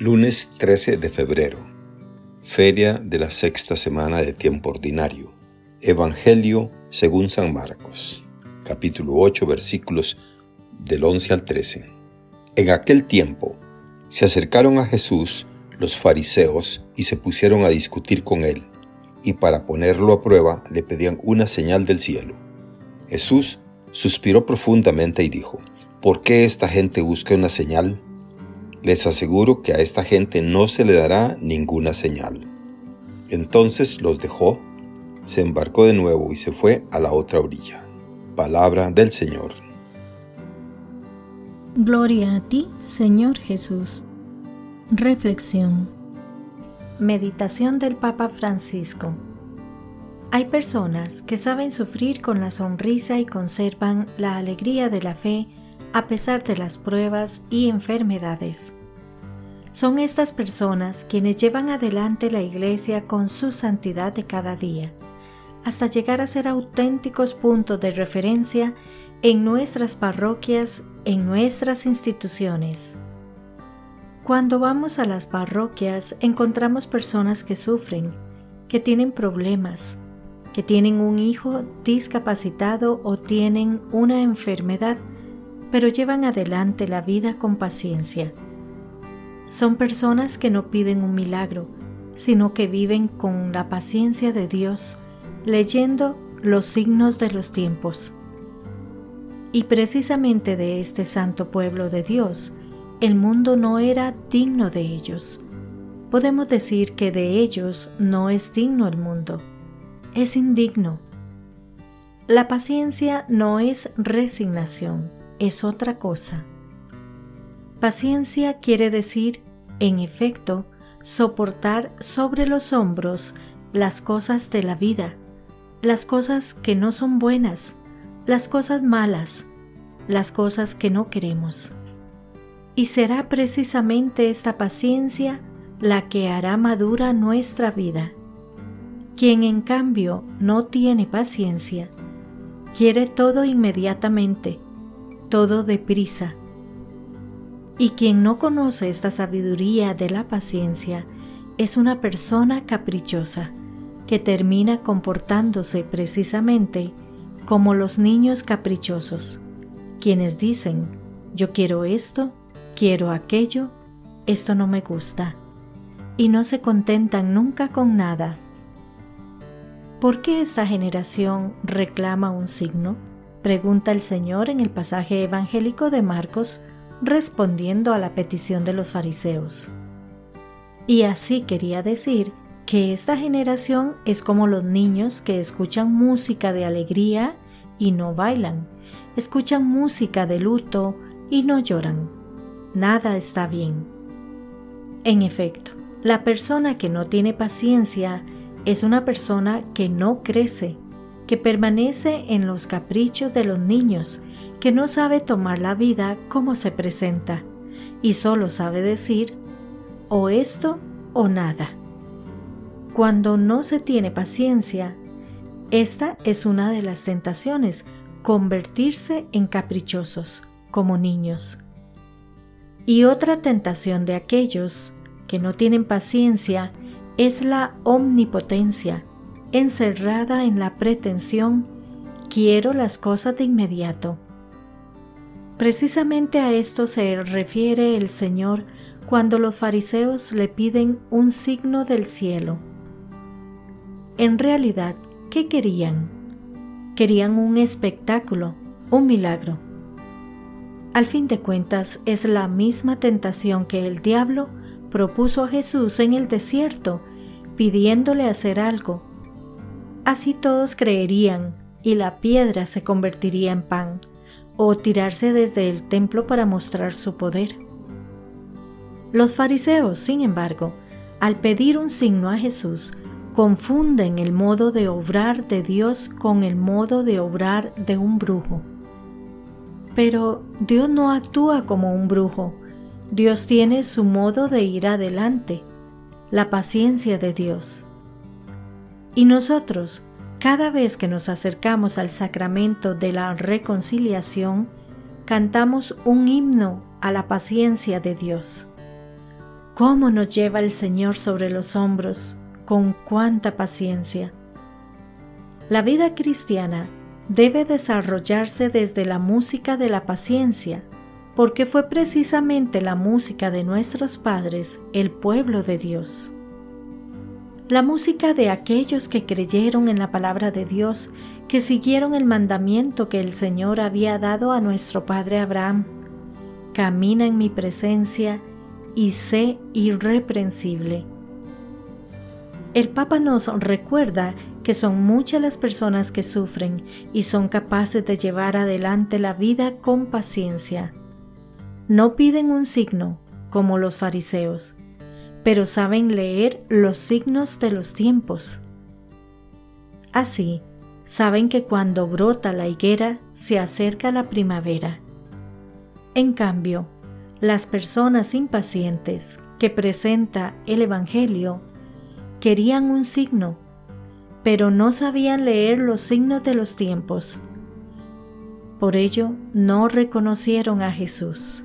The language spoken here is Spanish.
Lunes 13 de febrero. Feria de la sexta semana de tiempo ordinario. Evangelio según San Marcos. Capítulo 8 versículos del 11 al 13. En aquel tiempo se acercaron a Jesús los fariseos y se pusieron a discutir con él, y para ponerlo a prueba le pedían una señal del cielo. Jesús suspiró profundamente y dijo, ¿por qué esta gente busca una señal? Les aseguro que a esta gente no se le dará ninguna señal. Entonces los dejó, se embarcó de nuevo y se fue a la otra orilla. Palabra del Señor. Gloria a ti, Señor Jesús. Reflexión. Meditación del Papa Francisco. Hay personas que saben sufrir con la sonrisa y conservan la alegría de la fe a pesar de las pruebas y enfermedades. Son estas personas quienes llevan adelante la Iglesia con su santidad de cada día, hasta llegar a ser auténticos puntos de referencia en nuestras parroquias, en nuestras instituciones. Cuando vamos a las parroquias encontramos personas que sufren, que tienen problemas, que tienen un hijo discapacitado o tienen una enfermedad pero llevan adelante la vida con paciencia. Son personas que no piden un milagro, sino que viven con la paciencia de Dios, leyendo los signos de los tiempos. Y precisamente de este santo pueblo de Dios, el mundo no era digno de ellos. Podemos decir que de ellos no es digno el mundo, es indigno. La paciencia no es resignación, es otra cosa. Paciencia quiere decir, en efecto, soportar sobre los hombros las cosas de la vida, las cosas que no son buenas, las cosas malas, las cosas que no queremos. Y será precisamente esta paciencia la que hará madura nuestra vida. Quien en cambio no tiene paciencia, quiere todo inmediatamente, todo deprisa. Y quien no conoce esta sabiduría de la paciencia es una persona caprichosa que termina comportándose precisamente como los niños caprichosos, quienes dicen, yo quiero esto, quiero aquello, esto no me gusta, y no se contentan nunca con nada. ¿Por qué esta generación reclama un signo? Pregunta el Señor en el pasaje evangélico de Marcos, respondiendo a la petición de los fariseos. Y así quería decir que esta generación es como los niños que escuchan música de alegría y no bailan, escuchan música de luto y no lloran. Nada está bien. En efecto, la persona que no tiene paciencia es una persona que no crece que permanece en los caprichos de los niños, que no sabe tomar la vida como se presenta y solo sabe decir o esto o nada. Cuando no se tiene paciencia, esta es una de las tentaciones, convertirse en caprichosos, como niños. Y otra tentación de aquellos que no tienen paciencia es la omnipotencia, encerrada en la pretensión, quiero las cosas de inmediato. Precisamente a esto se refiere el Señor cuando los fariseos le piden un signo del cielo. En realidad, ¿qué querían? Querían un espectáculo, un milagro. Al fin de cuentas, es la misma tentación que el diablo propuso a Jesús en el desierto, pidiéndole hacer algo Así todos creerían y la piedra se convertiría en pan, o tirarse desde el templo para mostrar su poder. Los fariseos, sin embargo, al pedir un signo a Jesús, confunden el modo de obrar de Dios con el modo de obrar de un brujo. Pero Dios no actúa como un brujo, Dios tiene su modo de ir adelante, la paciencia de Dios. Y nosotros, cada vez que nos acercamos al sacramento de la reconciliación, cantamos un himno a la paciencia de Dios. cómo nos lleva el Señor sobre los hombros, con cuánta paciencia. La vida cristiana debe desarrollarse desde la música de la paciencia, porque fue precisamente la música de nuestros padres el pueblo de Dios. La música de aquellos que creyeron en la palabra de Dios, que siguieron el mandamiento que el Señor había dado a nuestro Padre Abraham. Camina en mi presencia y sé irreprensible. El Papa nos recuerda que son muchas las personas que sufren y son capaces de llevar adelante la vida con paciencia. No piden un signo, como los fariseos, pero saben leer los signos de los tiempos. Así, saben que cuando brota la higuera se acerca la primavera. En cambio, las personas impacientes que presenta el Evangelio querían un signo, pero no sabían leer los signos de los tiempos. Por ello no reconocieron a Jesús.